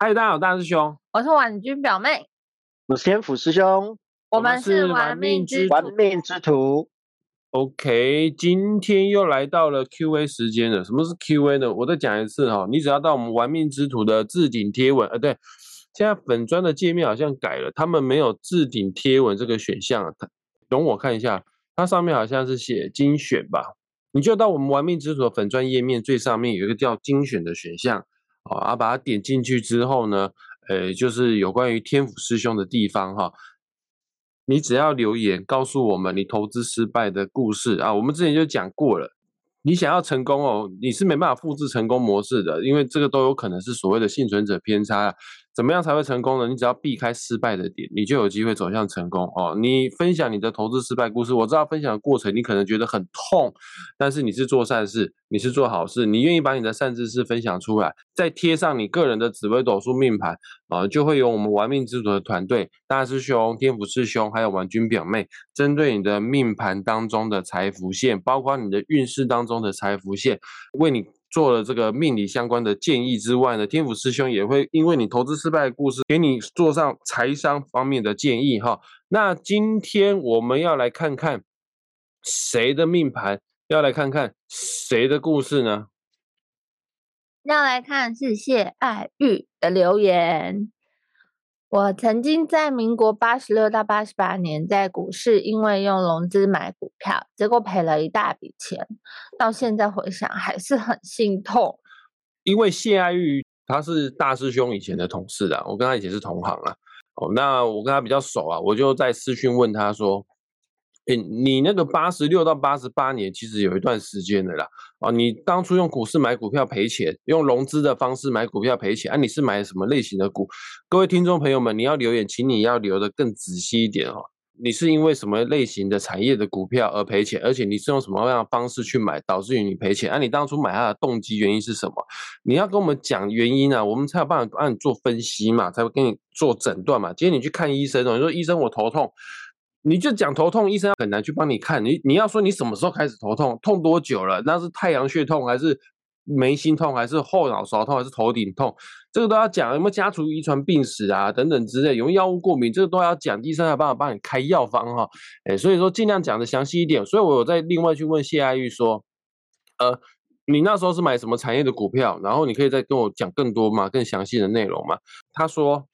嗨，大家好，大师兄，我是婉君表妹，我是天府师兄，我们是玩命之玩命之徒。OK，今天又来到了 Q&A 时间了。什么是 Q&A 呢？我再讲一次哈、你只要到我们玩命之徒的置顶贴文，呃，对，现在粉砖的界面好像改了，他们没有置顶贴文这个选项啊。它容我看一下，它上面好像是写精选吧？你就到我们玩命之徒的粉砖页面最上面有一个叫精选的选项，啊，啊，把它点进去之后呢，呃，就是有关于天府师兄的地方哈、你只要留言告诉我们你投资失败的故事啊，我们之前就讲过了。你想要成功哦，你是没办法复制成功模式的，因为这个都有可能是所谓的幸存者偏差。怎么样才会成功呢？你只要避开失败的点，你就有机会走向成功哦。你分享你的投资失败故事，我知道分享的过程你可能觉得很痛，但是你是做善事，你是做好事，你愿意把你的善知识分享出来，再贴上你个人的紫微斗数命盘啊、就会有我们玩命之主的团队，大师兄、天府师兄还有婉君表妹，针对你的命盘当中的财福线，包括你的运势当中的财福线，为你做了这个命理相关的建议之外呢，天府师兄也会因为你投资失败的故事，给你做上财商方面的建议哈。那今天我们要来看看谁的命盘，要来看看谁的故事呢？要来看是谢爱玉的留言。我曾经在民国八十六到八十八年在股市，因为用融资买股票，结果赔了一大笔钱，到现在回想还是很心痛。因为谢爱玉他是大师兄以前的同事啊，我跟他以前是同行啊。哦，那我跟他比较熟啊，我就在私讯问他说：“你那个八十六到八十八年，其实有一段时间的啦。哦，你当初用股市买股票赔钱，用融资的方式买股票赔钱，啊，你是买什么类型的股？各位听众朋友们，你要留言，请你要留的更仔细一点哦。你是因为什么类型的产业的股票而赔钱，而且你是用什么样的方式去买，导致于你赔钱？啊，你当初买它的动机原因是什么？你要跟我们讲原因啊，我们才有办法帮你做分析嘛，才会给你做诊断嘛。今天你去看医生，你说医生我头痛，你就讲头痛，医生很难去帮你看。你你要说你什么时候开始头痛，痛多久了？那是太阳穴痛还是眉心痛，还是后脑勺痛，还是头顶痛？这个都要讲有没有家族遗传病史啊，等等之类，有没有药物过敏，这个都要讲，医生才有办法帮你开药方哈。哎，所以说尽量讲的详细一点。所以我有在另外去问谢爱玉说，呃，你那时候是买什么产业的股票？然后你可以再跟我讲更多嘛，更详细的内容嘛。他说，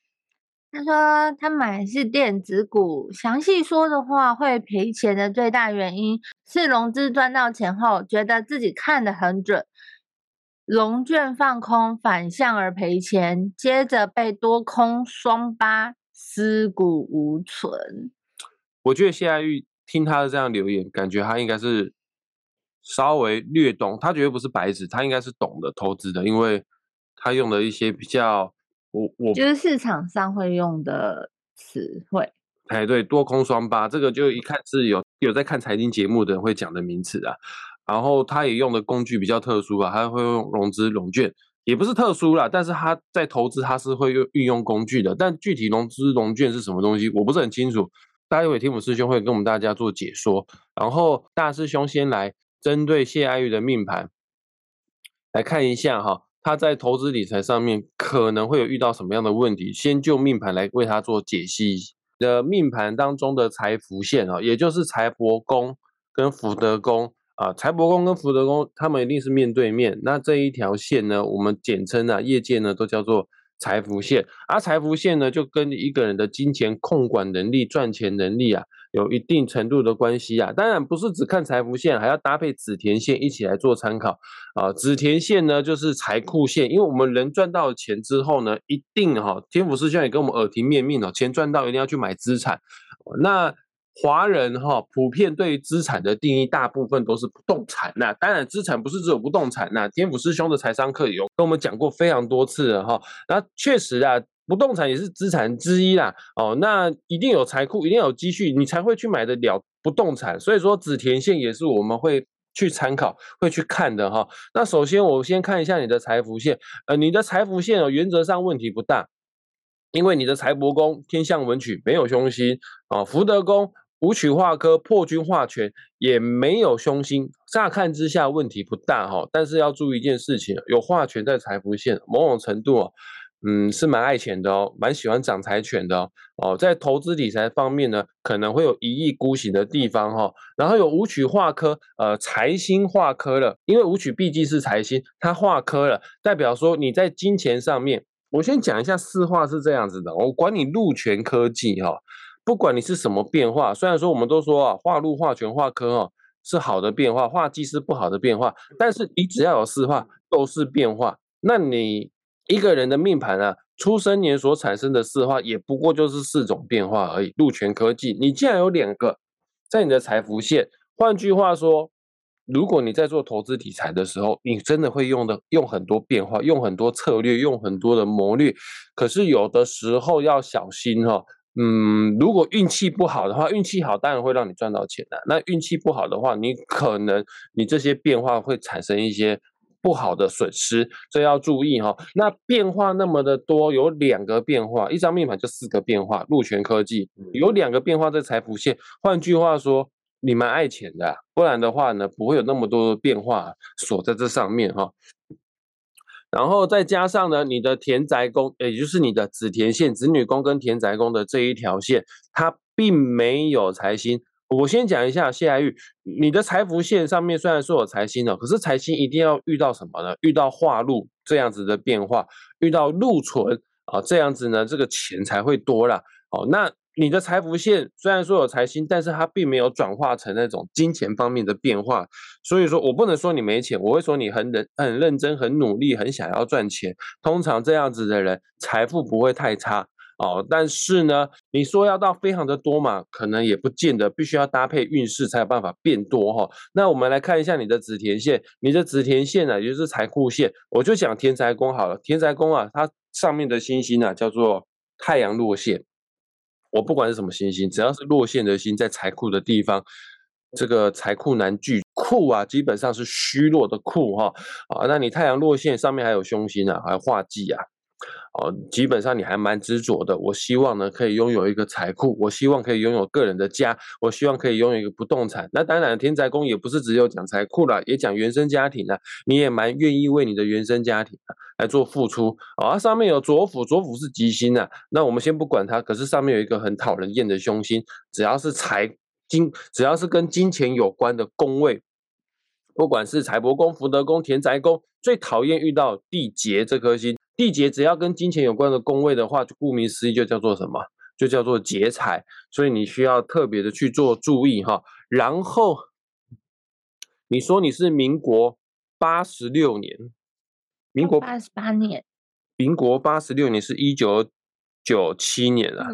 他说他买的是电子股，详细说的话会赔钱的最大原因是融资赚到钱后，觉得自己看得很准，融券放空反向而赔钱，接着被多空双八尸骨无存。我觉得谢爱玉听他的这样留言，感觉他应该是稍微略懂，他绝对不是白纸，他应该是懂得投资的，因为他用了一些比较，我我就是市场上会用的词汇。哎，对，多空双八，这个就一看是有有在看财经节目的人会讲的名词啊。然后他也用的工具比较特殊啊，他会用融资融券，也不是特殊啦，但是他在投资他是会用运用工具的，但具体融资融券是什么东西，我不是很清楚。待会天府师兄会跟我们大家做解说，然后大师兄先来针对谢爱玉的命盘来看一下哈，他在投资理财上面可能会有遇到什么样的问题，先就命盘来为他做解析。的命盘当中的财福线啊，也就是财帛宫跟福德宫啊，财帛宫跟福德宫他们一定是面对面。那这一条线呢，我们简称啊，业界呢都叫做财福线。而财福线呢，就跟一个人的金钱控管能力、赚钱能力啊，有一定程度的关系啊。当然不是只看财福线，还要搭配子田线一起来做参考啊。子田线呢，就是财库线，因为我们人赚到钱之后呢，一定哈、天府师兄也跟我们耳提面命哦，钱赚到一定要去买资产。那华人哈、普遍对于资产的定义，大部分都是不动产那、当然，资产不是只有不动产那、天府师兄的财商课有跟我们讲过非常多次了哈。那确实啊，不动产也是资产之一啦。哦，那一定有财库，一定有积蓄，你才会去买得了不动产。所以说，紫田线也是我们会去参考、会去看的哈。那首先，我先看一下你的财福线，呃，你的财福线哦，原则上问题不大。因为你的财帛宫天象文曲没有凶星啊，福德宫武曲化科破军化权也没有凶星，乍看之下问题不大哈、但是要注意一件事情，有化权在财福线，某种程度啊，嗯，是蛮爱钱的哦，蛮喜欢长财权的哦。哦，在投资理财方面呢，可能会有一意孤行的地方哈。然后有武曲化科，呃，财星化科了，因为武曲毕竟是财星，它化科了，代表说你在金钱上面，我先讲一下四化是这样子的，我管你禄权科技哈，不管你是什么变化，虽然说我们都说啊，化禄化权化科哦是好的变化，化忌是不好的变化，但是你只要有四化都是变化，那你。一个人的命盘啊，出生年所产生的四化也不过就是四种变化而已。禄权科技，你既然有两个在你的财福线，换句话说，如果你在做投资理财的时候，你真的会用的用很多变化，用很多策略，用很多的谋略。可是有的时候要小心哈，嗯，如果运气不好的话，运气好当然会让你赚到钱的。那运气不好的话，你可能你这些变化会产生一些。不好的损失，这要注意哈。那变化那么的多，有两个变化，一张命盘就四个变化。禄权科技有两个变化在财富线，换句话说，你蛮爱钱的，不然的话呢，不会有那么多的变化锁在这上面哈。然后再加上呢，你的田宅宫，也就是你的子田线、子女宫跟田宅宫的这一条线，它并没有财星。我先讲一下谢爱玉，你的财福线上面虽然说有财星的，可是财星一定要遇到什么呢？遇到化禄这样子的变化，遇到禄存啊这样子呢，这个钱才会多啦。哦，那你的财福线虽然说有财星，但是它并没有转化成那种金钱方面的变化，所以说我不能说你没钱，我会说你很认很认真、很努力、很想要赚钱。通常这样子的人，财富不会太差。哦，但是呢，你说要到非常的多嘛，可能也不见得，必须要搭配运势才有办法变多哈。那我们来看一下你的紫田线，你的紫田线呢，也就是财库线，我就讲田宅宫好了。田宅宫啊，它上面的星星呢叫做太阳落线。我不管是什么星星，只要是落陷的星在财库的地方，这个财库难聚，库啊基本上是虚弱的库哈。啊，那你太阳落陷上面还有凶星啊，还有化忌啊。哦，基本上你还蛮执着的。我希望呢，可以拥有一个财库，我希望可以拥有个人的家，我希望可以拥有一个不动产。那当然，天宅宫也不是只有讲财库了，也讲原生家庭啊。你也蛮愿意为你的原生家庭啊来做付出啊。上面有左辅，左辅是吉星啊。那我们先不管它，可是上面有一个很讨人厌的凶星，只要是财金，只要是跟金钱有关的宫位，不管是财帛宫、福德宫、田宅宫，最讨厌遇到地劫这颗星。地劫只要跟金钱有关的宫位的话，就顾名思义就叫做什么？就叫做劫财，所以你需要特别的去做注意哈。然后你说你是民国八十六年，民国八十八年，民国八十六年是一九九七年啊，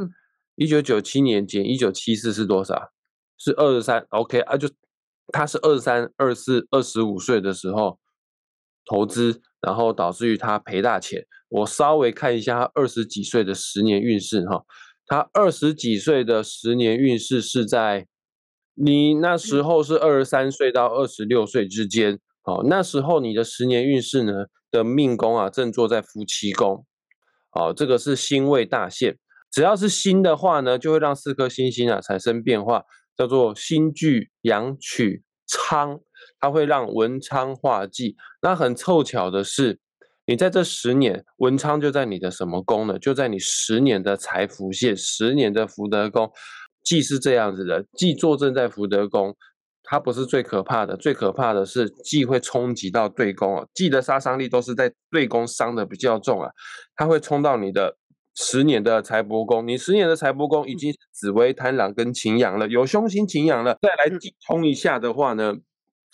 一九九七年减一九七四是多少？是二十三。OK 啊，就他是二三、二四、二十五岁的时候投资。然后导致于他赔大钱。我稍微看一下他二十几岁的十年运势哈，他二十几岁的十年运势是在你那时候是二十三岁到二十六岁之间。好，那时候你的十年运势呢的命宫啊正坐在夫妻宫。哦，这个是星位大限，只要是辛的话呢，就会让四颗星星啊产生变化，叫做辛聚阳曲昌。它会让文昌化忌，那很凑巧的是，你在这十年，文昌就在你的什么宫呢？就在你十年的财福线，十年的福德宫。忌是这样子的，忌坐镇在福德宫，它不是最可怕的，最可怕的是忌会冲击到对宫哦。忌的杀伤力都是在对宫伤的比较重啊，它会冲到你的十年的财帛宫，你十年的财帛宫已经是紫薇贪狼跟擎羊了，有凶星擎羊了，再来冲一下的话呢？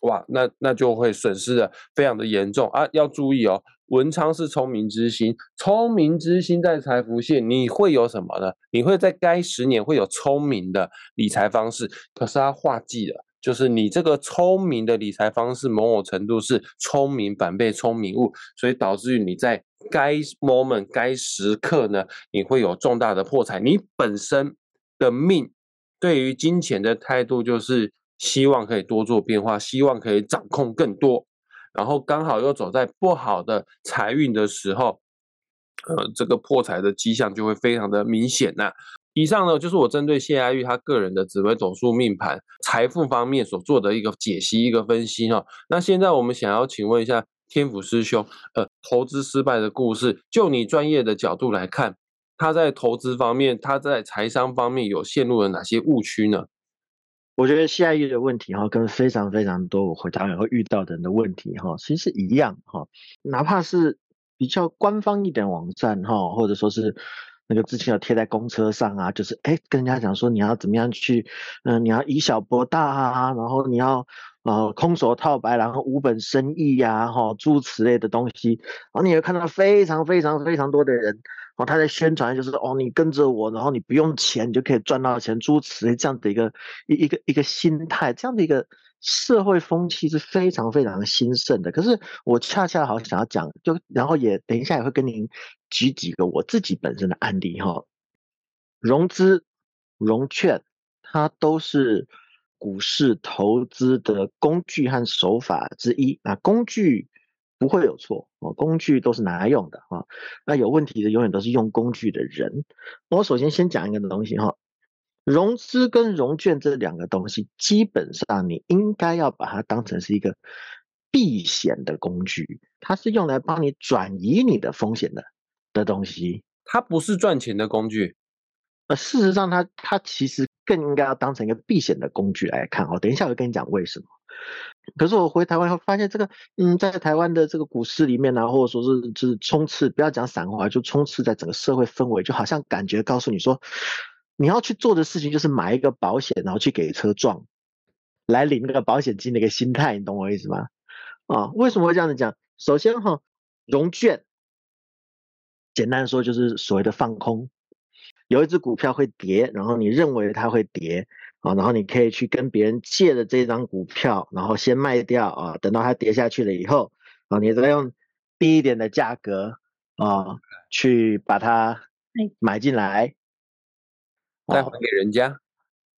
哇，那那就会损失的非常的严重啊！要注意哦，文昌是聪明之星，聪明之星在财福线，你会有什么呢？你会在该十年会有聪明的理财方式，可是它化忌了，就是你这个聪明的理财方式，某种程度是聪明反被聪明误，所以导致于你在该 moment 该时刻呢，你会有重大的破财。你本身的命对于金钱的态度就是。希望可以多做变化，希望可以掌控更多，然后刚好又走在不好的财运的时候，呃，这个破财的迹象就会非常的明显呐。以上呢就是我针对谢爱玉他个人的紫微斗数命盘财富方面所做的一个解析、一个分析哈。那现在我们想要请问一下天府师兄，呃，投资失败的故事，就你专业的角度来看，他在投资方面，他在财商方面有陷入了哪些误区呢？我觉得下一的问题哈，跟非常非常多我回答会遇到的人的问题哈，其实一样哈，哪怕是比较官方一点网站哈，或者说是那个之前有贴在公车上啊，就是哎跟人家讲说你要怎么样去，嗯，你要以小博大啊，然后你要呃空手套白狼、无本生意呀，哈，诸此类的东西，然后你会看到非常非常非常多的人。哦，他在宣传就是哦，你跟着我，然后你不用钱，你就可以赚到钱，诸此这样的一个一一个一个心态，这样的一个社会风气是非常非常兴盛的。可是我恰恰好想要讲，就然后也等一下也会跟您举几个我自己本身的案例哈。融资、融券，它都是股市投资的工具和手法之一啊，工具。不会有错哦，工具都是拿来用的啊。那有问题的永远都是用工具的人。我首先先讲一个东西哈，融资跟融券这两个东西，基本上你应该要把它当成是一个避险的工具，它是用来帮你转移你的风险的的东西，它不是赚钱的工具。呃，事实上，它它其实更应该要当成一个避险的工具来看哦。等一下我会跟你讲为什么。可是我回台湾后发现，这个嗯，在台湾的这个股市里面呢，或者说是就是冲刺，不要讲散户啊，就冲刺在整个社会氛围，就好像感觉告诉你说，你要去做的事情就是买一个保险，然后去给车撞，来领那个保险金的一个心态，你懂我意思吗？啊，为什么会这样子讲？首先哈，融券，简单说就是所谓的放空，有一只股票会跌，然后你认为它会跌。啊，然后你可以去跟别人借的这张股票，然后先卖掉啊，等到它跌下去了以后，啊，你再用低一点的价格啊，去把它买进来，再还给人家，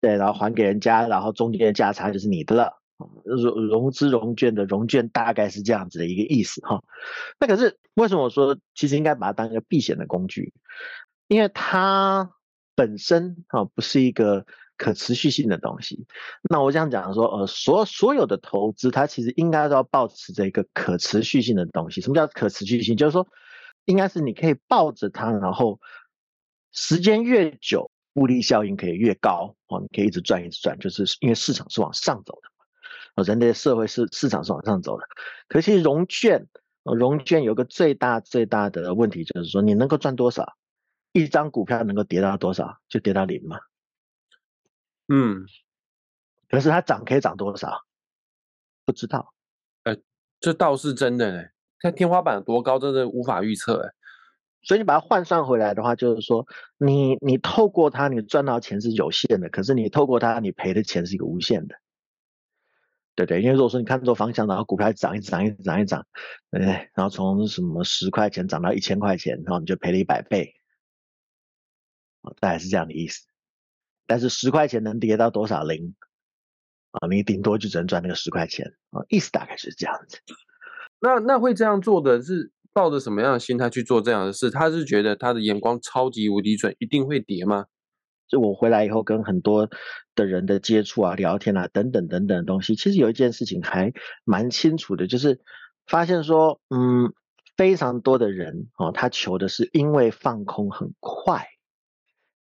对，然后还给人家，然后中间的价差就是你的了。融融资融券的融券大概是这样子的一个意思哈。那可是为什么我说其实应该把它当一个避险的工具？因为它本身啊不是一个。可持续性的东西，那我想讲说，呃，所所有的投资，它其实应该都要保持着一个可持续性的东西。什么叫可持续性？就是说，应该是你可以抱着它，然后时间越久，复利效应可以越高哦，你可以一直赚一直赚，就是因为市场是往上走的，人类社会是市场是往上走的。可是融券，融券有个最大最大的问题，就是说你能够赚多少？一张股票能够跌到多少？就跌到零嘛。嗯，可是它涨可以涨多少？不知道。呃，这倒是真的嘞。看天花板多高，真的无法预测哎。所以你把它换算回来的话，就是说，你你透过它，你赚到钱是有限的；可是你透过它，你赔的钱是一个无限的，对对？因为如果说你看错方向，然后股票涨一涨一涨一涨，对不对？然后从什么十块钱涨到一千块钱，然后你就赔了一百倍，大概是这样的意思。但是十块钱能跌到多少零啊？你顶多就只能赚那个十块钱啊，意思大概是这样子。那那会这样做的是抱着什么样的心态去做这样的事？他是觉得他的眼光超级无敌准，一定会跌吗？就我回来以后跟很多的人的接触啊、聊天啊等等等等的东西，其实有一件事情还蛮清楚的，就是发现说，嗯，非常多的人哦，他求的是因为放空很快，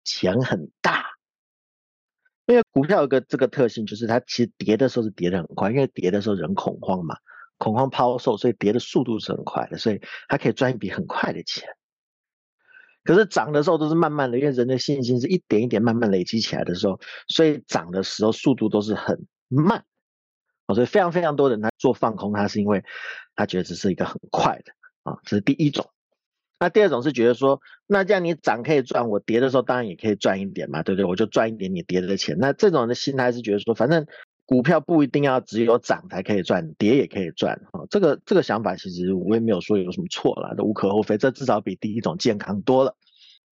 钱很大。因为股票有个这个特性，就是它其实跌的时候是跌的很快，因为跌的时候人恐慌嘛，恐慌抛售，所以跌的速度是很快的，所以它可以赚一笔很快的钱。可是涨的时候都是慢慢的，因为人的信心是一点一点慢慢累积起来的时候，所以涨的时候速度都是很慢。所以非常非常多人他做放空，他是因为他觉得这是一个很快的啊，这是第一种。那第二种是觉得说，那这样你涨可以赚，我跌的时候当然也可以赚一点嘛，对不对？我就赚一点你跌的钱。那这种的心态是觉得说，反正股票不一定要只有涨才可以赚，跌也可以赚啊。这个这个想法其实我也没有说有什么错啦，都无可厚非。这至少比第一种健康多了。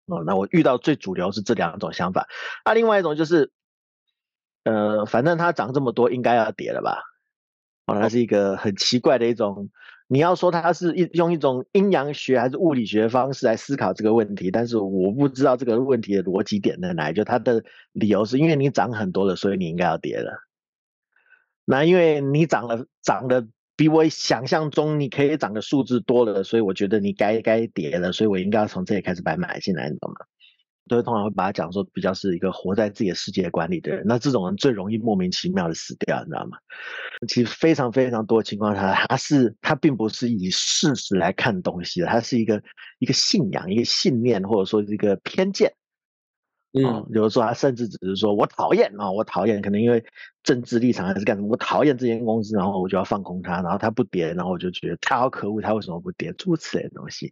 哦，那我遇到最主流是这两种想法。啊，另外一种就是，呃，反正它涨这么多，应该要跌了吧？哦，它是一个很奇怪的一种。你要说它是一用一种阴阳学还是物理学方式来思考这个问题，但是我不知道这个问题的逻辑点在哪里。就它的理由是因为你涨很多了，所以你应该要跌了。那因为你涨了涨的比我想象中你可以涨的数字多了，所以我觉得你该该跌了，所以我应该要从这里开始把买进来，你懂吗？都会通常会把他讲说比较是一个活在自己的世界观里的人，那这种人最容易莫名其妙的死掉，你知道吗？其实非常非常多情况下，他是他并不是以事实来看东西的，他是一个一个信仰、一个信念，或者说一个偏见。嗯，有的时候他甚至只是说我讨厌啊，我讨厌，可能因为政治立场还是干什么，我讨厌这间公司，然后我就要放空它，然后它不跌，然后我就觉得它好可恶，它为什么不跌？诸如此类的东西，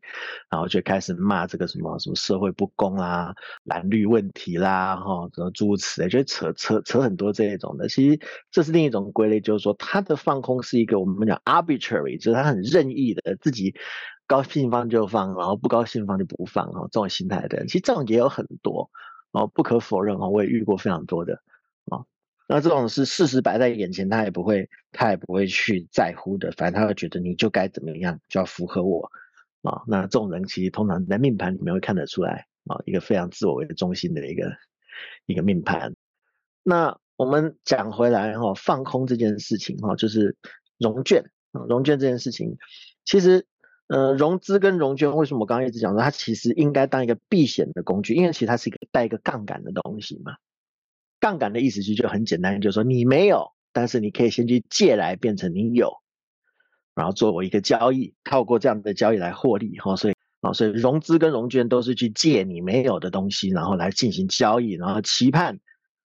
然后就开始骂这个什么什么社会不公啊、蓝绿问题啦，哈，什么诸如此类，就扯扯扯很多这一种的。其实这是另一种归类，就是说他的放空是一个我们讲 arbitrary，就是他很任意的，自己高兴放就放，然后不高兴放就不放，哈，这种心态的人，其实这种也有很多。哦，不可否认哦，我也遇过非常多的啊。那这种是事实摆在眼前，他也不会，他也不会去在乎的。反正他会觉得你就该怎么样，就要符合我啊。那这种人其实通常在命盘里面会看得出来啊，一个非常自我为中心的一个一个命盘。那我们讲回来哈，放空这件事情哈，就是融券啊，融券这件事情，其实。呃，融资跟融券为什么我刚刚一直讲说它其实应该当一个避险的工具？因为其实它是一个带一个杠杆的东西嘛。杠杆的意思其实就很简单，就是说你没有，但是你可以先去借来变成你有，然后作为一个交易，透过这样的交易来获利哈。所以啊，所以融资跟融券都是去借你没有的东西，然后来进行交易，然后期盼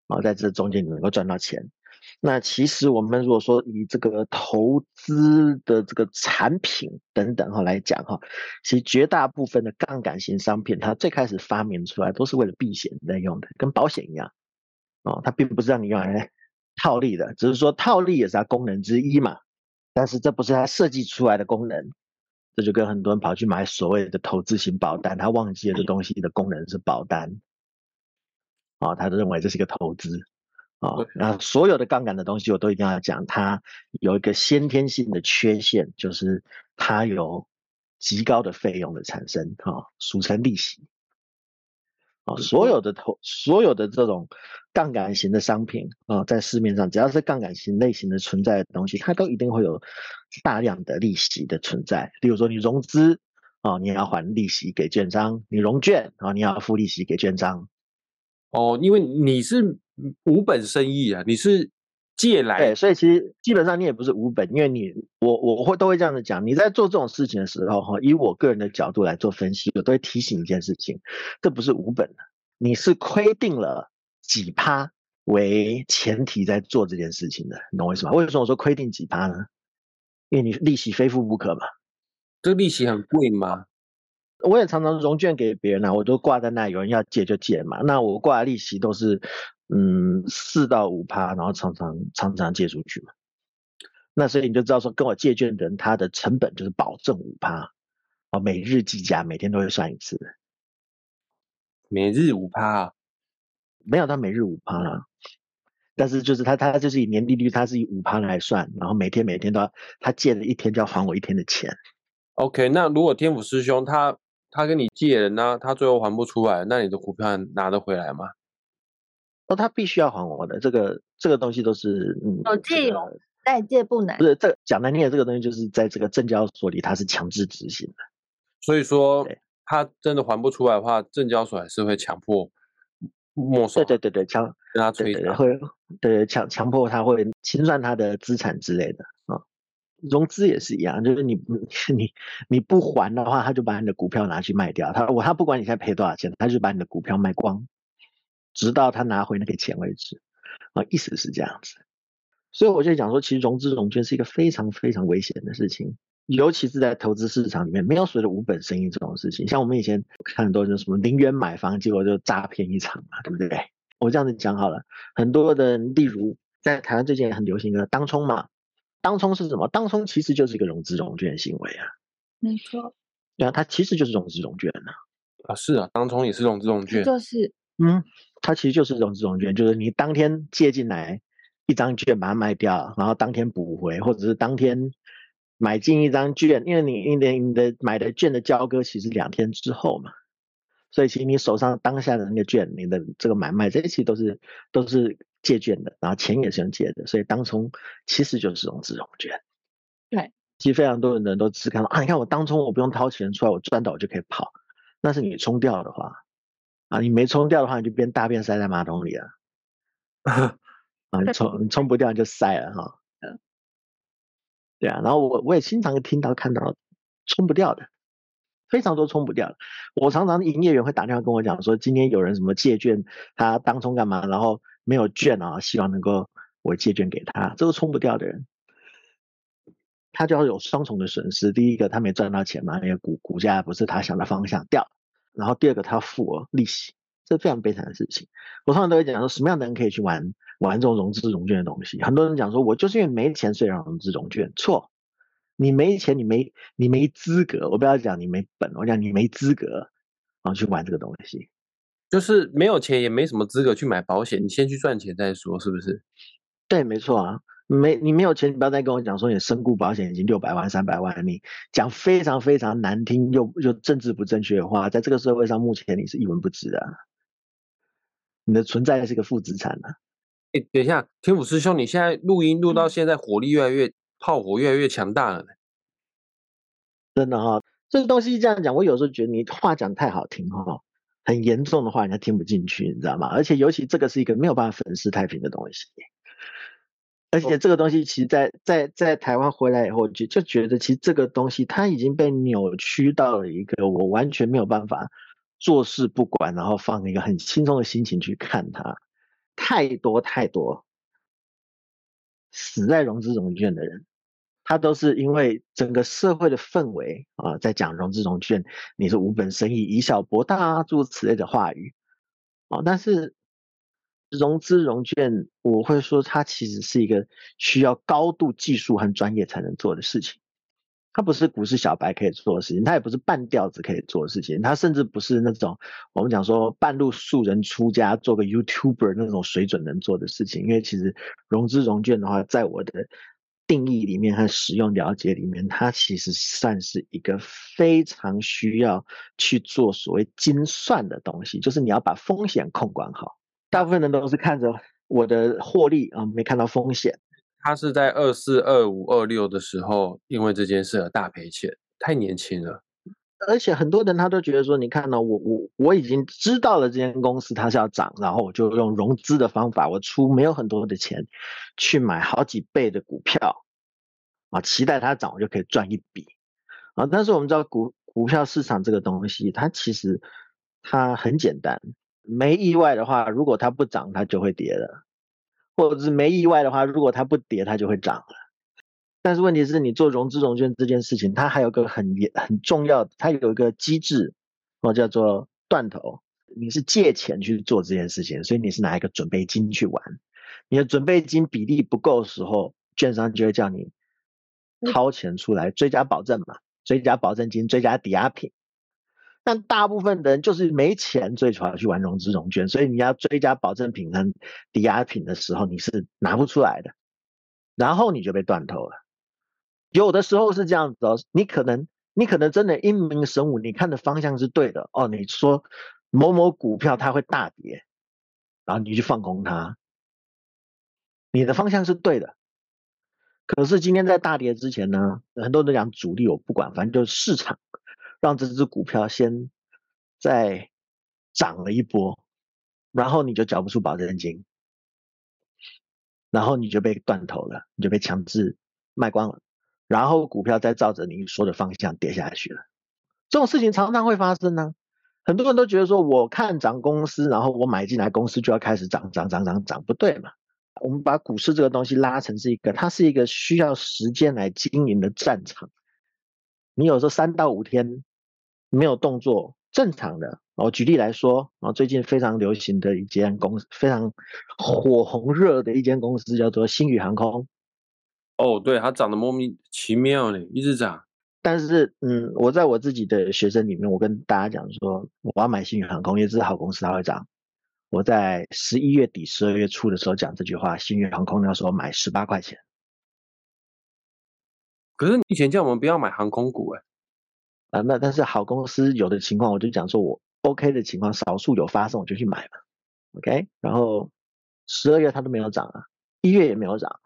啊在这中间你能够赚到钱。那其实我们如果说以这个投资的这个产品等等哈来讲哈，其实绝大部分的杠杆型商品，它最开始发明出来都是为了避险在用的，跟保险一样。哦，它并不是让你用来套利的，只是说套利也是它功能之一嘛，但是这不是它设计出来的功能，这就跟很多人跑去买所谓的投资型保单，他忘记了这东西的功能是保单，啊，他认为这是一个投资。啊，那所有的杠杆的东西，我都一定要讲，它有一个先天性的缺陷，就是它有极高的费用的产生，哈，俗称利息。啊，所有的投，所有的这种杠杆型的商品啊，在市面上，只要是杠杆型类型的存在的东西，它都一定会有大量的利息的存在。例如说，你融资啊，你要还利息给券商；你融券啊，你要付利息给券商。哦，因为你是。无本生意啊，你是借来对，所以其实基本上你也不是无本，因为你我我会都会这样子讲，你在做这种事情的时候哈，以我个人的角度来做分析，我都会提醒一件事情，这不是无本的，你是亏定了几趴为前提在做这件事情的，你懂我意思吗？为什么我说亏定几趴呢？因为你利息非付不可嘛，这个利息很贵吗？我也常常融券给别人啊，我都挂在那，有人要借就借嘛。那我挂的利息都是，嗯，四到五趴，然后常常常常借出去嘛。那所以你就知道说，跟我借券的人，他的成本就是保证五趴，哦，每日计价，每天都会算一次。每日五趴？没有，到每日五趴啦。但是就是他他就是以年利率，他是以五趴来算，然后每天每天都要他借了一天就要还我一天的钱。OK，那如果天府师兄他。他跟你借了呢，他最后还不出来，那你的股票拿得回来吗？哦，他必须要还我的，这个这个东西都是嗯，有借有代借不难。不是这讲难听的，这个东西就是在这个证交所里，它是强制执行的。所以说，他真的还不出来的话，证交所还是会强迫没收。对对对对，强跟他催的，会对强强迫他会清算他的资产之类的啊。融资也是一样，就是你 你你不还的话，他就把你的股票拿去卖掉。他我他不管你现在赔多少钱，他就把你的股票卖光，直到他拿回那个钱为止。啊，意思是这样子。所以我就讲说，其实融资融券是一个非常非常危险的事情，尤其是在投资市场里面，没有所谓的无本生意这种事情。像我们以前看很多就什么零元买房，结果就诈骗一场嘛，对不对？我这样子讲好了，很多的例如在台湾最近也很流行的当冲嘛。当冲是什么？当冲其实就是一个融资融券行为啊。没错。对啊，它其实就是融资融券呢。啊，是啊，当冲也是融资融券。就是。嗯，它其实就是融资融券，就是你当天借进来一张券，把它卖掉，然后当天补回，或者是当天买进一张券，因为你你的你的买的券的交割其实两天之后嘛，所以其实你手上当下的那个券，你的这个买卖这一期都是都是。借券的，然后钱也是用借的，所以当冲其实就是融资融券。对，其实非常多的人都只看到啊，你看我当冲我不用掏钱出来，我赚到我就可以跑。那是你冲掉的话，啊，你没冲掉的话，你就变大便塞在马桶里了。啊，你冲你冲不掉你就塞了哈。嗯，对啊，然后我我也经常听到看到冲不掉的，非常多冲不掉的。我常常营业员会打电话跟我讲说，今天有人什么借券，他当冲干嘛，然后没有券啊，希望能够我借券给他。这个冲不掉的人，他就要有双重的损失。第一个，他没赚到钱嘛，因为股股价不是他想的方向掉。然后第二个，他要付利息，这非常悲惨的事情。我通常都会讲说，什么样的人可以去玩玩这种融资融券的东西？很多人讲说，我就是因为没钱，所以让融资融券。错，你没钱，你没你没资格。我不要讲你没本，我讲你没资格啊去玩这个东西。就是没有钱，也没什么资格去买保险。你先去赚钱再说，是不是？对，没错啊。没你没有钱，你不要再跟我讲说你身故保险已经六百万、三百万，你讲非常非常难听又又政治不正确的话，在这个社会上，目前你是一文不值的，你的存在是个负资产啊！哎，等一下，天府师兄，你现在录音录到现在，火力越来越，炮火越来越强大了，真的哈，这个东西这样讲，我有时候觉得你话讲太好听哈，很严重的话人家听不进去，你知道吗？而且尤其这个是一个没有办法粉饰太平的东西。而且这个东西，其实，在在在台湾回来以后，就就觉得，其实这个东西它已经被扭曲到了一个我完全没有办法坐视不管，然后放一个很轻松的心情去看它。太多太多死在融资融券的人，他都是因为整个社会的氛围啊，在讲融资融券，你是无本生意，以小博大，诸如此类的话语啊，但是。融资融券，我会说它其实是一个需要高度技术和专业才能做的事情。它不是股市小白可以做的事情，它也不是半吊子可以做的事情，它甚至不是那种我们讲说半路素人出家做个 YouTuber 那种水准能做的事情。因为其实融资融券的话，在我的定义里面和使用了解里面，它其实算是一个非常需要去做所谓精算的东西，就是你要把风险控管好。大部分人都是看着我的获利啊，没看到风险。他是在二四、二五、二六的时候，因为这件事而大赔钱，太年轻了。而且很多人他都觉得说，你看到我我我已经知道了这间公司它是要涨，然后我就用融资的方法，我出没有很多的钱去买好几倍的股票啊，期待它涨，我就可以赚一笔啊。但是我们知道股股票市场这个东西，它其实它很简单。没意外的话，如果它不涨，它就会跌了；或者是没意外的话，如果它不跌，它就会涨了。但是问题是你做融资融券这件事情，它还有个很很重要的，它有一个机制，哦，叫做断头。你是借钱去做这件事情，所以你是拿一个准备金去玩。你的准备金比例不够的时候，券商就会叫你掏钱出来追加保证嘛，追加保证金，追加抵押品。但大部分的人就是没钱，最主要去玩融资融券，所以你要追加保证品和抵押品的时候，你是拿不出来的，然后你就被断头了。有的时候是这样子哦，你可能你可能真的英明神武，你看的方向是对的哦，你说某某股票它会大跌，然后你去放空它，你的方向是对的。可是今天在大跌之前呢，很多人都讲主力我不管，反正就是市场。让这只股票先再涨了一波，然后你就缴不出保证金，然后你就被断头了，你就被强制卖光了，然后股票再照着你说的方向跌下去了。这种事情常常会发生呢。很多人都觉得说，我看涨公司，然后我买进来公司就要开始涨涨涨涨涨，不对嘛？我们把股市这个东西拉成是一个，它是一个需要时间来经营的战场。你有时候三到五天。没有动作，正常的。我举例来说，啊，最近非常流行的一间公司，非常火红热的一间公司，叫做星宇航空。哦，对，它涨得莫名其妙呢，一直涨。但是，嗯，我在我自己的学生里面，我跟大家讲说，我要买星宇航空，因为这是好公司，它会涨。我在十一月底、十二月初的时候讲这句话，星宇航空那时候买十八块钱。可是你以前叫我们不要买航空股，哎。啊，那但是好公司有的情况，我就讲说我 OK 的情况，少数有发生我就去买嘛，OK。然后十二月它都没有涨啊，一月也没有涨，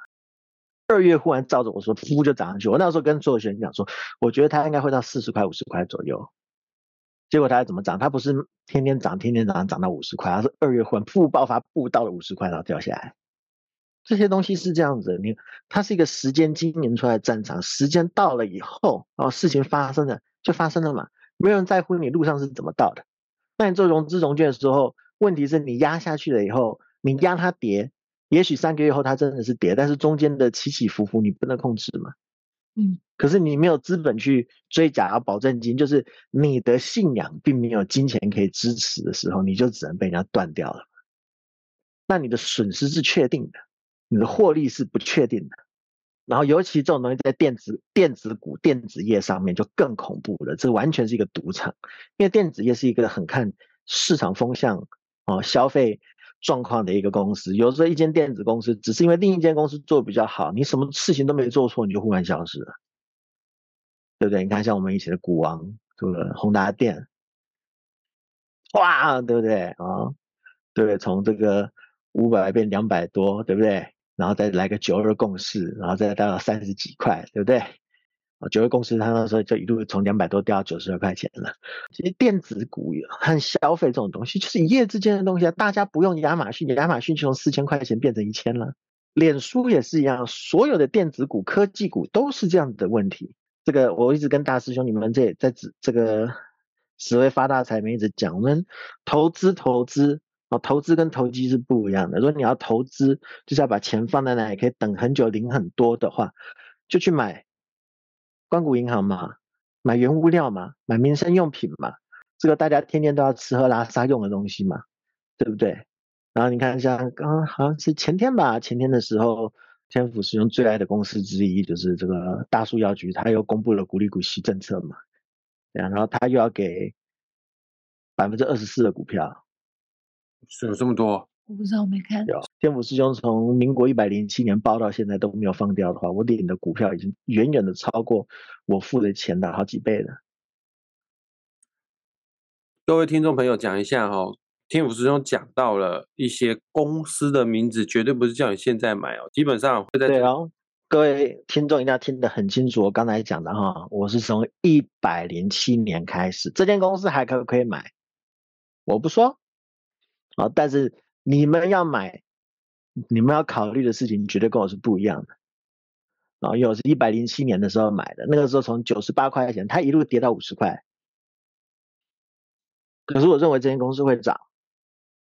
二月忽然照着我说，噗就涨上去。我那时候跟所有学生讲说，我觉得它应该会到四十块、五十块左右。结果它怎么涨？它不是天天涨、天天涨，涨到五十块，它是二月忽然噗爆发，噗到了五十块，然后掉下来。这些东西是这样子，你它是一个时间经营出来的战场，时间到了以后，哦，事情发生了就发生了嘛，没有人在乎你路上是怎么到的。那你做融资融券的时候，问题是你压下去了以后，你压它跌。也许三个月后它真的是跌，但是中间的起起伏伏你不能控制嘛。嗯，可是你没有资本去追加保证金，就是你的信仰并没有金钱可以支持的时候，你就只能被人家断掉了。那你的损失是确定的，你的获利是不确定的。然后尤其这种东西在电子电子股、电子业上面就更恐怖了，这完全是一个赌场，因为电子业是一个很看市场风向哦，消费。状况的一个公司，有时候一间电子公司只是因为另一间公司做的比较好，你什么事情都没做错，你就忽然消失了，对不对？你看像我们以前的股王，对不对？宏达电，哇，对不对啊？对，从这个五百变两百多，对不对？然后再来个九二共识，然后再到三十几块，对不对？九二共识它那时候就一路从两百多掉到九十二块钱了。其实电子股和消费这种东西，就是一夜之间的东西啊。大家不用亚马逊，亚马逊就从四千块钱变成一千了。脸书也是一样，所有的电子股、科技股都是这样的问题。这个我一直跟大师兄你们这在这这个十位发大财们一直讲，我们投资投资哦，投资跟投机是不一样的。如果你要投资，就是要把钱放在那里，可以等很久领很多的话，就去买。光谷银行嘛，买原物料嘛，买民生用品嘛，这个大家天天都要吃喝拉撒用的东西嘛，对不对？然后你看，一下刚刚好像是前天吧，前天的时候，天府是用最爱的公司之一，就是这个大树药局，它又公布了股利股息政策嘛，然后它又要给百分之二十四的股票，是有这么多。我不知道，我没看。天府师兄从民国一百零七年报到现在都没有放掉的话，我领的股票已经远远的超过我付的钱的好几倍了。各位听众朋友，讲一下哈，天府师兄讲到了一些公司的名字，绝对不是叫你现在买哦，基本上会在对哦。各位听众一定要听得很清楚，我刚才讲的哈，我是从一百零七年开始，这间公司还可不可以买？我不说啊，但是。你们要买，你们要考虑的事情绝对跟我是不一样的。啊，因为我是一百零七年的时候买的，那个时候从九十八块钱，它一路跌到五十块。可是我认为这间公司会涨，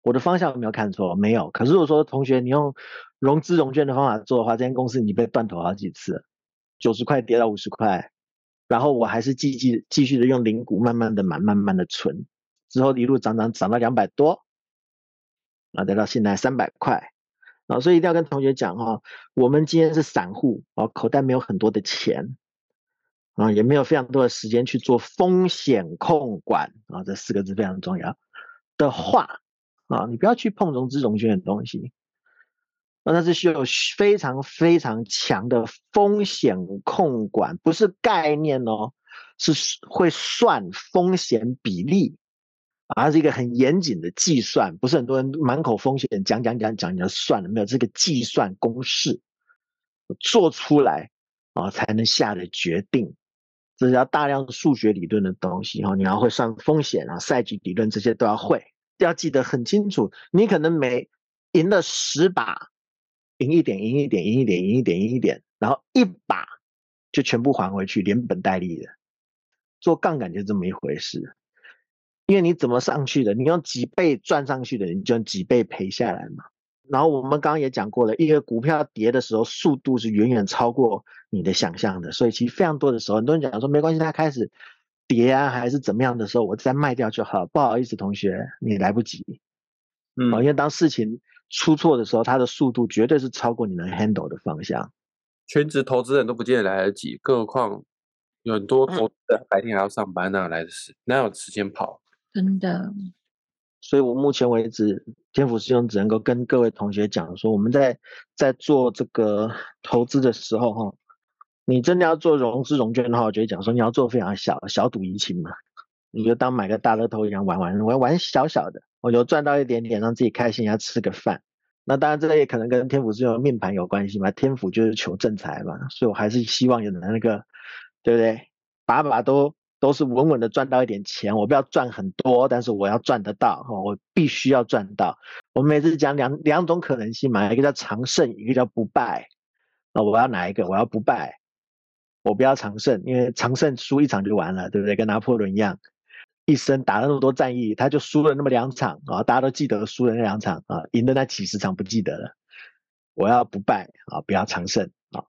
我的方向有没有看错？没有。可是我说同学，你用融资融券的方法做的话，这间公司你被断头好几次，九十块跌到五十块，然后我还是继继继续的用零股慢慢的买，慢慢的存，之后一路涨涨涨到两百多。啊，得到现在三百块啊，所以一定要跟同学讲哈，我们今天是散户啊，口袋没有很多的钱啊，也没有非常多的时间去做风险控管啊，这四个字非常重要的话啊，你不要去碰融资融券的东西，那它是需要非常非常强的风险控管，不是概念哦，是会算风险比例。啊，是一个很严谨的计算，不是很多人满口风险讲讲讲讲就算了，没有这个计算公式做出来啊，才能下的决定。这是要大量数学理论的东西哈，你要会算风险啊，赛局理论这些都要会，要记得很清楚。你可能每赢了十把，赢一点，赢一点，赢一点，赢一点，赢一点，然后一把就全部还回去，连本带利的。做杠杆就这么一回事。因为你怎么上去的，你用几倍赚上去的，你就用几倍赔下来嘛。然后我们刚刚也讲过了，一个股票跌的时候，速度是远远超过你的想象的。所以其实非常多的时候，很多人讲说没关系，它开始跌啊，还是怎么样的时候，我再卖掉就好。不好意思，同学，你来不及。嗯，因为当事情出错的时候，它的速度绝对是超过你能 handle 的方向。全职投资人都不见得来得及，更何况有很多投资人白天还要上班，哪来的时哪有时间跑？真的，所以我目前为止，天府师兄只能够跟各位同学讲说，我们在在做这个投资的时候，哈，你真的要做融资融券的话，我觉得讲说你要做非常小小赌怡情嘛，你就当买个大乐透一样玩玩玩玩小小的，我就赚到一点点，让自己开心，要吃个饭，那当然这个也可能跟天府师兄命盘有关系嘛，天府就是求正财嘛，所以我还是希望有那个，对不对？把把都都是稳稳的赚到一点钱，我不要赚很多，但是我要赚得到哈，我必须要赚到。我们每次讲两两种可能性嘛，一个叫长胜，一个叫不败。那我要哪一个？我要不败，我不要长胜，因为长胜输一场就完了，对不对？跟拿破仑一样。一生打了那么多战役，他就输了那么两场啊！大家都记得输了那两场啊，赢的那几十场不记得了。我要不败啊，不要长胜啊！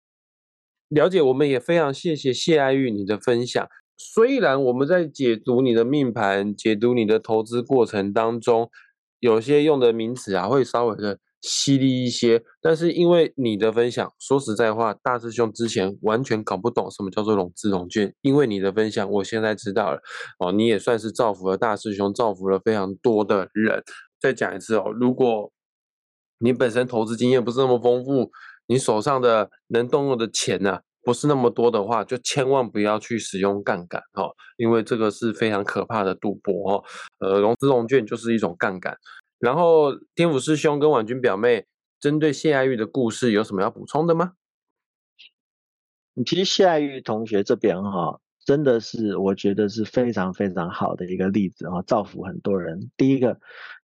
了解，我们也非常谢谢谢爱玉你的分享。虽然我们在解读你的命盘、解读你的投资过程当中，有些用的名词啊，会稍微的。犀利一些，但是因为你的分享，说实在话，大师兄之前完全搞不懂什么叫做融资融券。因为你的分享，我现在知道了哦，你也算是造福了大师兄，造福了非常多的人。再讲一次哦，如果你本身投资经验不是那么丰富，你手上的能动用的钱呢不是那么多的话，就千万不要去使用杠杆哦，因为这个是非常可怕的赌博。呃，融资融券就是一种杠杆。然后天府师兄跟婉君表妹针对谢爱玉的故事有什么要补充的吗？其实谢爱玉同学这边哈，真的是我觉得是非常非常好的一个例子哈，造福很多人。第一个，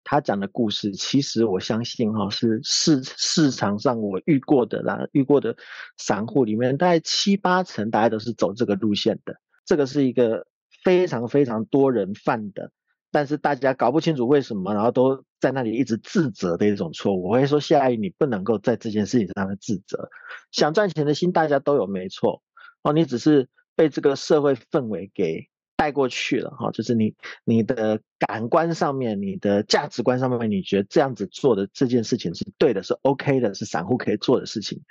他讲的故事，其实我相信哈，是市市场上我遇过的啦，遇过的散户里面，大概七八成大家都是走这个路线的。这个是一个非常非常多人犯的。但是大家搞不清楚为什么，然后都在那里一直自责的一种错误。我会说，谢阿姨，你不能够在这件事情上面自责。想赚钱的心大家都有，没错。哦，你只是被这个社会氛围给带过去了哈，就是你你的感官上面、你的价值观上面，你觉得这样子做的这件事情是对的，是 OK 的，是散户可以做的事情。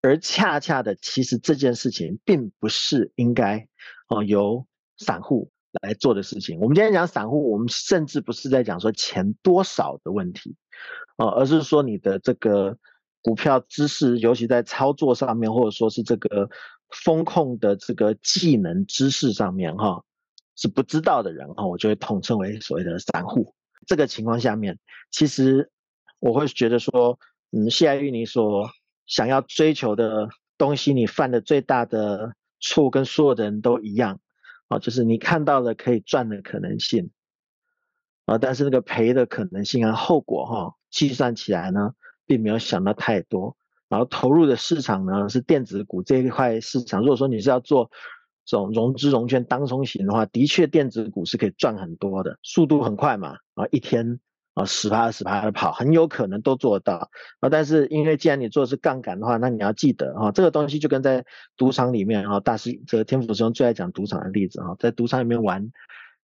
而恰恰的，其实这件事情并不是应该哦由散户。来做的事情，我们今天讲散户，我们甚至不是在讲说钱多少的问题，呃，而是说你的这个股票知识，尤其在操作上面，或者说是这个风控的这个技能知识上面，哈，是不知道的人，哈，我就会统称为所谓的散户。这个情况下面，其实我会觉得说，嗯，谢爱玉你所想要追求的东西，你犯的最大的错，跟所有的人都一样。啊，就是你看到了可以赚的可能性，啊，但是那个赔的可能性啊，后果哈，计算起来呢，并没有想到太多。然后投入的市场呢是电子股这一块市场。如果说你是要做这种融资融券当中型的话，的确电子股是可以赚很多的，速度很快嘛，啊，一天。啊，十趴二十趴的跑，很有可能都做得到啊。但是因为既然你做的是杠杆的话，那你要记得哈，这个东西就跟在赌场里面哈，大师这个天府师兄最爱讲赌场的例子哈，在赌场里面玩，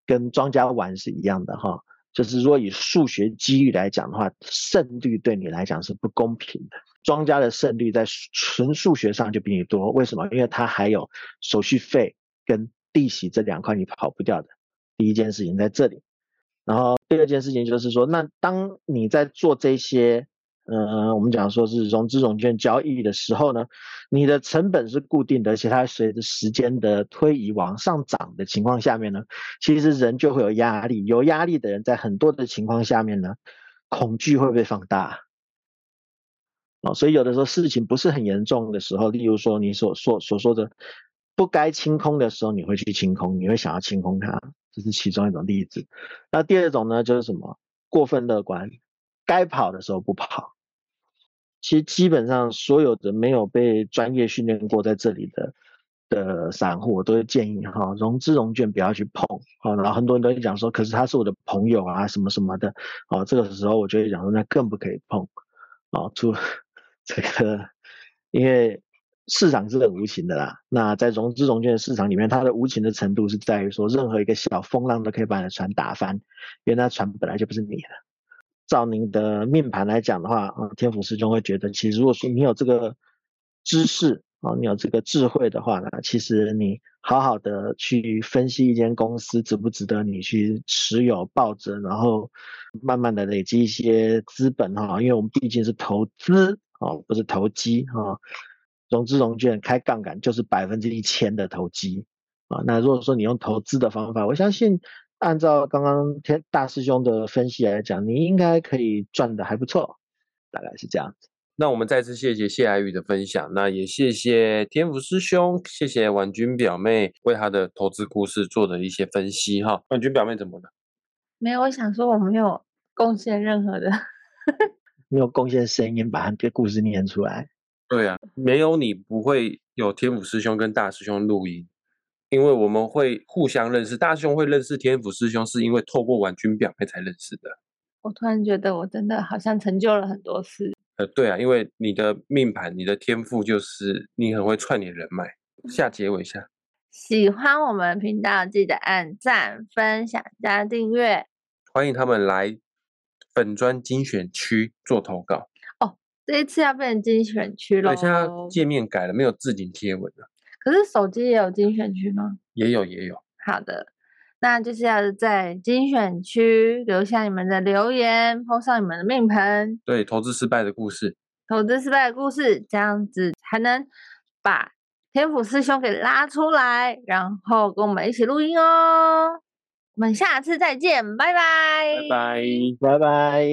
跟庄家玩是一样的哈。就是说以数学机遇来讲的话，胜率对你来讲是不公平的。庄家的胜率在纯数学上就比你多，为什么？因为他还有手续费跟利息这两块你跑不掉的。第一件事情在这里。然后第二件事情就是说，那当你在做这些，呃，我们讲说是融资融券交易的时候呢，你的成本是固定的，而且它随着时间的推移往上涨的情况下面呢，其实人就会有压力，有压力的人在很多的情况下面呢，恐惧会被放大，哦，所以有的时候事情不是很严重的时候，例如说你所说所说的不该清空的时候，你会去清空，你会想要清空它。这是其中一种例子。那第二种呢，就是什么过分乐观，该跑的时候不跑。其实基本上所有的没有被专业训练过在这里的的散户，我都会建议哈，融资融券不要去碰。好，然后很多人都会讲说，可是他是我的朋友啊，什么什么的。哦，这个时候我就会讲说，那更不可以碰。哦，出这个，因为。市场是很无情的啦。那在融资融券市场里面，它的无情的程度是在于说，任何一个小风浪都可以把你的船打翻，因为那船本来就不是你的。照您的命盘来讲的话，啊，天府师兄会觉得，其实如果说你有这个知识啊，你有这个智慧的话呢，其实你好好的去分析一间公司值不值得你去持有抱着，然后慢慢的累积一些资本哈，因为我们毕竟是投资哦，不是投机哈。融资融券开杠杆就是百分之一千的投机啊！那如果说你用投资的方法，我相信按照刚刚天大师兄的分析来讲，你应该可以赚的还不错大概是这样子。那我们再次谢谢谢爱玉的分享，那也谢谢天福师兄，谢谢婉君表妹为他的投资故事做的一些分析哈。婉君表妹怎么了？没有，我想说我没有贡献任何的。没有贡献声音把他的故事念出来。对啊，没有你不会有天府师兄跟大师兄录音，因为我们会互相认识。大师兄会认识天府师兄，是因为透过婉君表妹才认识的。我突然觉得我真的好像成就了很多事。呃，对啊，因为你的命盘、你的天赋就是你很会串联人脉。下结尾下，喜欢我们频道记得按赞、分享、加订阅。欢迎他们来粉砖精选区做投稿。哦，这一次要变成精选区了。对，现在界面改了，没有置顶贴文了。可是手机也有精选区吗？也有，也有。好的。那就是要在精选区留下你们的留言，抛上你们的命盘，对，投资失败的故事，投资失败的故事，这样子才能把天府师兄给拉出来，然后跟我们一起录音哦。我们下次再见，拜拜，拜拜，拜拜。